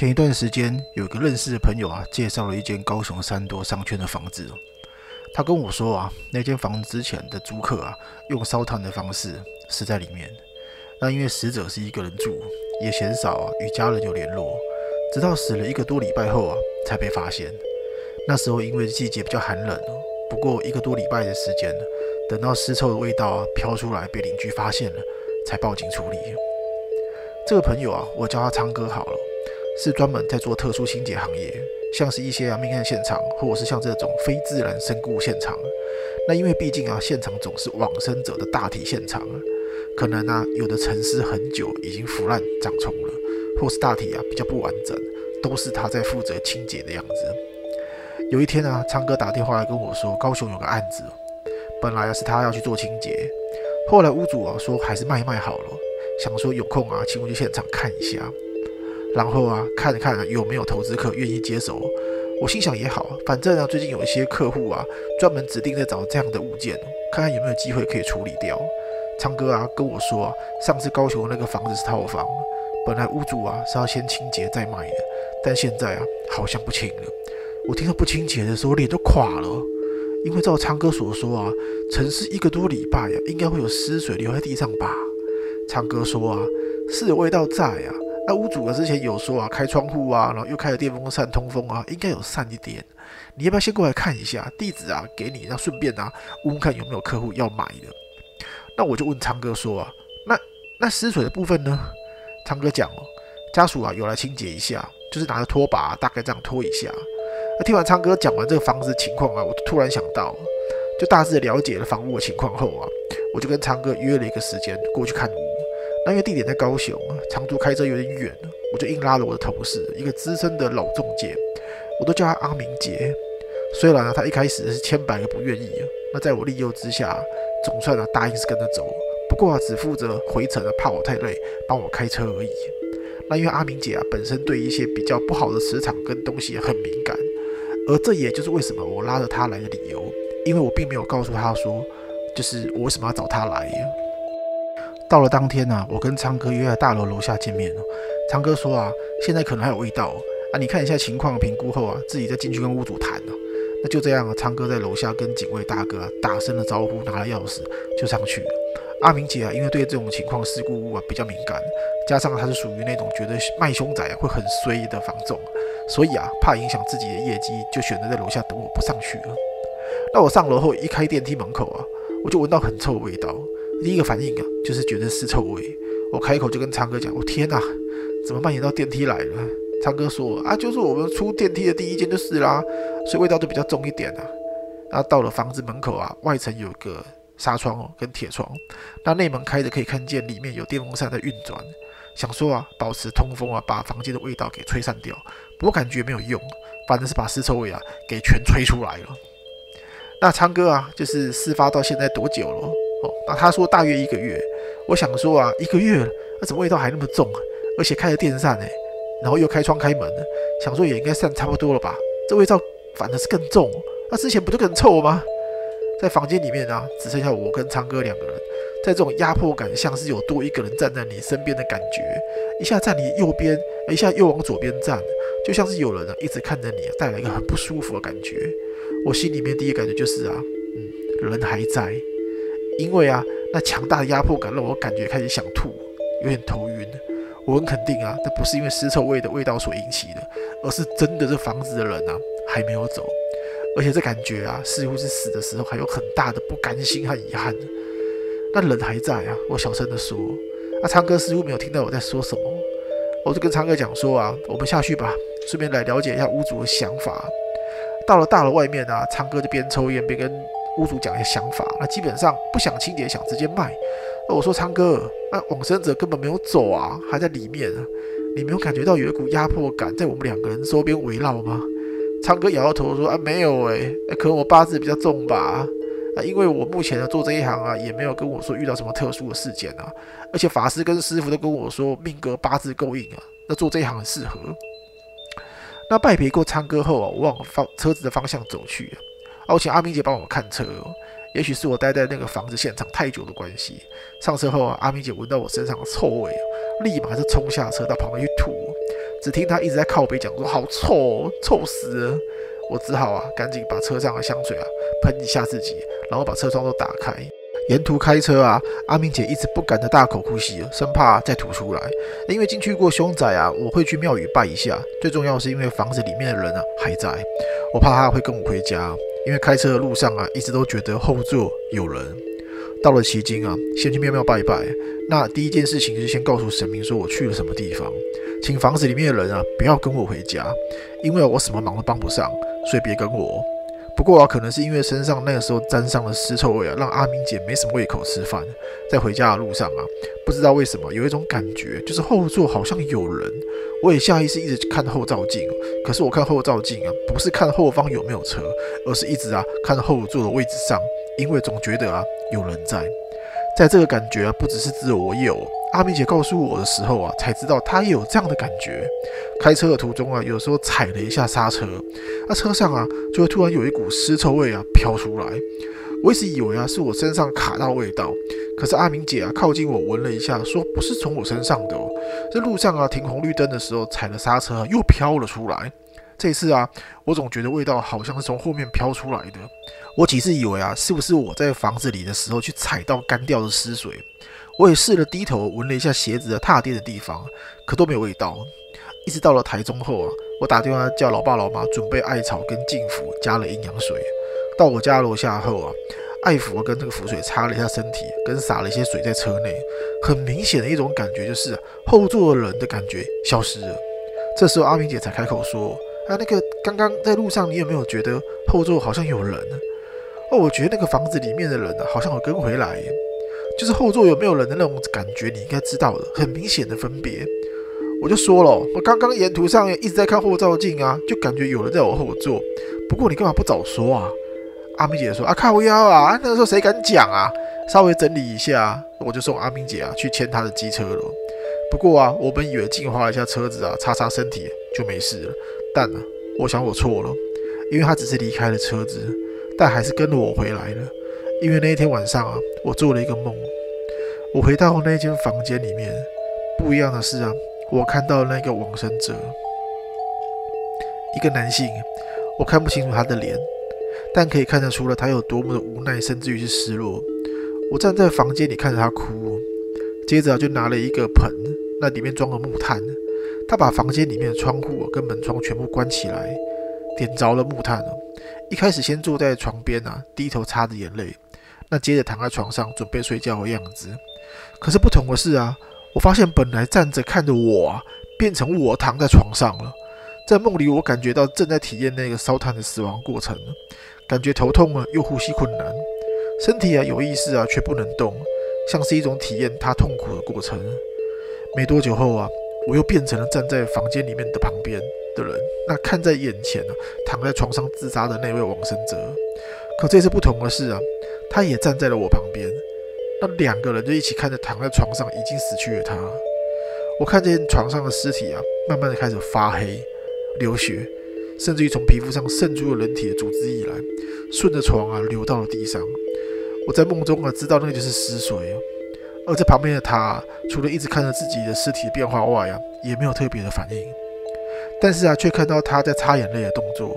前一段时间，有个认识的朋友啊，介绍了一间高雄三多商圈的房子。他跟我说啊，那间房子之前的租客啊，用烧炭的方式死在里面。那因为死者是一个人住，也鲜少啊与家人有联络，直到死了一个多礼拜后啊，才被发现。那时候因为季节比较寒冷，不过一个多礼拜的时间，等到尸臭的味道啊飘出来，被邻居发现了，才报警处理。这个朋友啊，我叫他昌哥好了。是专门在做特殊清洁行业，像是一些啊命案现场，或者是像这种非自然身故现场。那因为毕竟啊，现场总是往生者的大体现场，可能啊有的沉尸很久，已经腐烂长虫了，或是大体啊比较不完整，都是他在负责清洁的样子。有一天啊，昌哥打电话来跟我说，高雄有个案子，本来啊是他要去做清洁，后来屋主啊说还是卖卖好了，想说有空啊请我去现场看一下。然后啊，看看有没有投资客愿意接手。我心想也好，反正啊，最近有一些客户啊，专门指定在找这样的物件，看看有没有机会可以处理掉。昌哥啊跟我说啊，上次高雄那个房子是套房，本来屋主啊是要先清洁再卖的，但现在啊好像不清了。我听到不清洁的时候，脸都垮了，因为照昌哥所说啊，沉尸一个多礼拜呀，应该会有尸水留在地上吧。昌哥说啊，是有味道在啊。那屋主啊，之前有说啊，开窗户啊，然后又开了电风扇通风啊，应该有散一点。你要不要先过来看一下地址啊？给你，然后顺便啊，问问看有没有客户要买的。那我就问昌哥说啊，那那湿水的部分呢？昌哥讲哦，家属啊有来清洁一下，就是拿着拖把大概这样拖一下。那听完昌哥讲完这个房子情况啊，我突然想到，就大致了解了房屋的情况后啊，我就跟昌哥约了一个时间过去看屋。那因为地点在高雄啊，长途开车有点远我就硬拉了我的同事，一个资深的老中介，我都叫他阿明杰。虽然啊，他一开始是千百个不愿意，那在我利诱之下，总算啊答应是跟着走。不过啊，只负责回程啊，怕我太累，帮我开车而已。那因为阿明姐啊，本身对一些比较不好的磁场跟东西很敏感，而这也就是为什么我拉着他来的理由，因为我并没有告诉他说，就是我为什么要找他来。到了当天呢，我跟昌哥约在大楼楼下见面哦。昌哥说啊，现在可能还有味道啊，你看一下情况评估后啊，自己再进去跟屋主谈哦。那就这样啊，昌哥在楼下跟警卫大哥打声了招呼，拿了钥匙就上去了。阿明姐啊，因为对这种情况事故屋啊比较敏感，加上他是属于那种觉得卖凶仔会很衰的房仲，所以啊，怕影响自己的业绩，就选择在楼下等我不上去了。那我上楼后一开电梯门口啊，我就闻到很臭的味道。第一个反应啊，就是觉得是臭味。我开口就跟昌哥讲：“我天哪，怎么蔓延到电梯来了？”昌哥说：“啊，就是我们出电梯的第一间就是啦，所以味道就比较重一点啊。”然后到了房子门口啊，外层有个纱窗哦，跟铁窗，那内门开着可以看见里面有电风扇在运转。想说啊，保持通风啊，把房间的味道给吹散掉。不过感觉没有用，反正是把尸臭味啊给全吹出来了。那昌哥啊，就是事发到现在多久了？哦，那他说大约一个月，我想说啊，一个月了，那怎么味道还那么重啊？而且开了电扇哎，然后又开窗开门，想说也应该散差不多了吧？这味道反而是更重，那之前不就更臭吗？在房间里面啊，只剩下我跟昌哥两个人，在这种压迫感，像是有多一个人站在你身边的感觉，一下站你右边，一下又往左边站，就像是有人啊一直看着你，带来一个很不舒服的感觉。我心里面第一感觉就是啊，嗯，人还在。因为啊，那强大的压迫感让我感觉开始想吐，有点头晕。我很肯定啊，这不是因为尸臭味的味道所引起的，而是真的这房子的人啊还没有走，而且这感觉啊似乎是死的时候还有很大的不甘心和遗憾。那人还在啊，我小声的说。那昌哥似乎没有听到我在说什么，我就跟昌哥讲说啊，我们下去吧，顺便来了解一下屋主的想法。到了大楼外面啊，昌哥就边抽烟边跟。屋主讲一些想法，那基本上不想清洁，想直接卖。那我说昌哥，那往生者根本没有走啊，还在里面啊，你没有感觉到有一股压迫感在我们两个人周边围绕吗？昌哥摇摇头说啊，没有诶，可能我八字比较重吧。啊，因为我目前呢做这一行啊，也没有跟我说遇到什么特殊的事件啊，而且法师跟师傅都跟我说命格八字够硬啊，那做这一行很适合。那拜别过昌哥后啊，我往方车子的方向走去。我请阿明姐帮我看车，也许是我待在那个房子现场太久的关系。上车后啊，阿明姐闻到我身上的臭味，立马就冲下车到旁边去吐。只听她一直在靠背讲说好臭，臭死了。我只好啊，赶紧把车上的香水啊喷一下自己，然后把车窗都打开。沿途开车啊，阿明姐一直不敢的大口呼吸，生怕再吐出来。因为进去过凶宅啊，我会去庙宇拜一下。最重要是因为房子里面的人啊还在，我怕他会跟我回家。因为开车的路上啊，一直都觉得后座有人。到了奇经啊，先去庙庙拜拜。那第一件事情就是先告诉神明说我去了什么地方，请房子里面的人啊不要跟我回家，因为我什么忙都帮不上，所以别跟我。不过啊，可能是因为身上那个时候沾上了尸臭味啊，让阿明姐没什么胃口吃饭。在回家的路上啊，不知道为什么有一种感觉，就是后座好像有人。我也下意识一直看后照镜，可是我看后照镜啊，不是看后方有没有车，而是一直啊看后座的位置上，因为总觉得啊有人在。在这个感觉啊，不只是只有我有。阿明姐告诉我的时候啊，才知道她也有这样的感觉。开车的途中啊，有时候踩了一下刹车，那车上啊就会突然有一股尸臭味啊飘出来。我一直以为啊是我身上卡到味道，可是阿明姐啊靠近我闻了一下，说不是从我身上的哦，这路上啊停红绿灯的时候踩了刹车又飘了出来。这次啊，我总觉得味道好像是从后面飘出来的。我几次以为啊，是不是我在房子里的时候去踩到干掉的尸水？我也试了低头闻了一下鞋子的踏垫的地方，可都没有味道。一直到了台中后啊，我打电话叫老爸老妈准备艾草跟净肤加了阴阳水。到我家楼下后啊，艾福跟这个符水擦了一下身体，跟洒了一些水在车内。很明显的一种感觉就是后座的人的感觉消失了。这时候阿明姐才开口说：“啊，那个刚刚在路上你有没有觉得后座好像有人？哦，我觉得那个房子里面的人呢，好像有跟回来。”就是后座有没有人的那种感觉，你应该知道的，很明显的分别。我就说了，我刚刚沿途上一直在看后照镜啊，就感觉有人在我后座。不过你干嘛不早说啊？阿明姐说啊，靠腰啊，那个时候谁敢讲啊？稍微整理一下，我就送阿明姐啊去牵她的机车了。不过啊，我本以为净化一下车子啊，擦擦身体就没事了。但啊，我想我错了，因为他只是离开了车子，但还是跟了我回来了。因为那一天晚上啊，我做了一个梦。我回到那间房间里面，不一样的是啊，我看到那个往生者，一个男性，我看不清楚他的脸，但可以看得出了他有多么的无奈，甚至于是失落。我站在房间里看着他哭，接着就拿了一个盆，那里面装了木炭。他把房间里面的窗户跟门窗全部关起来，点着了木炭一开始先坐在床边啊，低头擦着眼泪。那接着躺在床上准备睡觉的样子，可是不同的是啊，我发现本来站着看着我啊，变成我躺在床上了。在梦里，我感觉到正在体验那个烧炭的死亡过程，感觉头痛啊，又呼吸困难，身体啊有意识啊，却不能动，像是一种体验他痛苦的过程。没多久后啊，我又变成了站在房间里面的旁边的人，那看在眼前啊，躺在床上自杀的那位往生者。可这次不同的是啊。他也站在了我旁边，那两个人就一起看着躺在床上已经死去的他。我看见床上的尸体啊，慢慢的开始发黑、流血，甚至于从皮肤上渗出了人体的组织液来，顺着床啊流到了地上。我在梦中啊知道那个就是尸水，而在旁边的他，除了一直看着自己的尸体变化外啊，也没有特别的反应。但是啊，却看到他在擦眼泪的动作，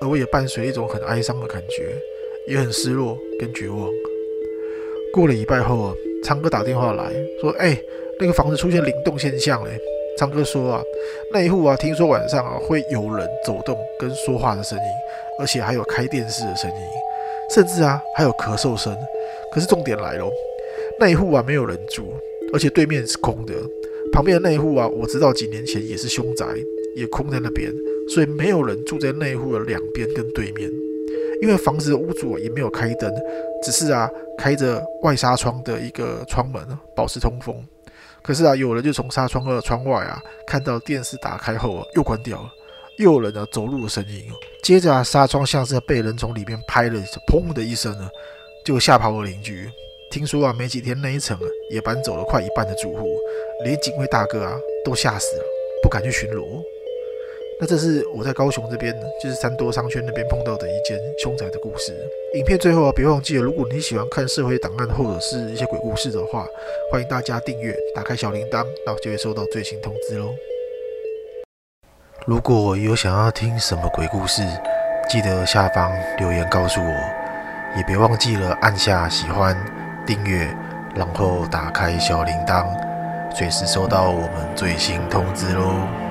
而我也伴随一种很哀伤的感觉。也很失落跟绝望。过了一拜后啊，昌哥打电话来说：“哎，那个房子出现灵动现象嘞。”昌哥说啊，那一户啊，听说晚上啊会有人走动跟说话的声音，而且还有开电视的声音，甚至啊还有咳嗽声。可是重点来了，那一户啊没有人住，而且对面是空的。旁边的那一户啊，我知道几年前也是凶宅，也空在那边，所以没有人住在那一户的两边跟对面。因为房子的屋主也没有开灯，只是啊开着外纱窗的一个窗门保持通风。可是啊，有人就从纱窗的窗外啊看到电视打开后啊又关掉了，又有人呢走路的声音。接着啊，纱窗像是被人从里面拍了，砰的一声呢，就吓跑了邻居。听说啊，没几天那一层啊也搬走了快一半的住户，连警卫大哥啊都吓死了，不敢去巡逻。那这是我在高雄这边，就是三多商圈那边碰到的一件凶宅的故事。影片最后啊，别忘记了，如果你喜欢看社会档案或者是一些鬼故事的话，欢迎大家订阅，打开小铃铛，那就会收到最新通知喽。如果有想要听什么鬼故事，记得下方留言告诉我，也别忘记了按下喜欢、订阅，然后打开小铃铛，随时收到我们最新通知喽。